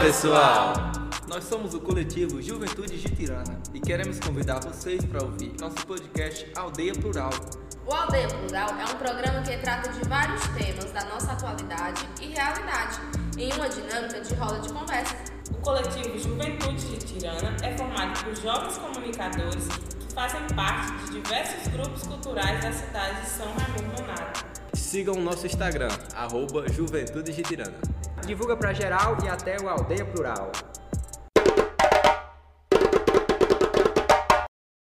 pessoal! Nós somos o coletivo Juventude de Tirana e queremos convidar vocês para ouvir nosso podcast Aldeia Plural. O Aldeia Plural é um programa que trata de vários temas da nossa atualidade e realidade, em uma dinâmica de roda de conversa. O coletivo Juventude de Tirana é formado por jovens comunicadores que fazem parte de diversos grupos culturais da cidade de São Raimundo Nonato. Sigam o nosso Instagram, arroba Juventude de Tirana. Divulga pra geral e até o Aldeia Plural.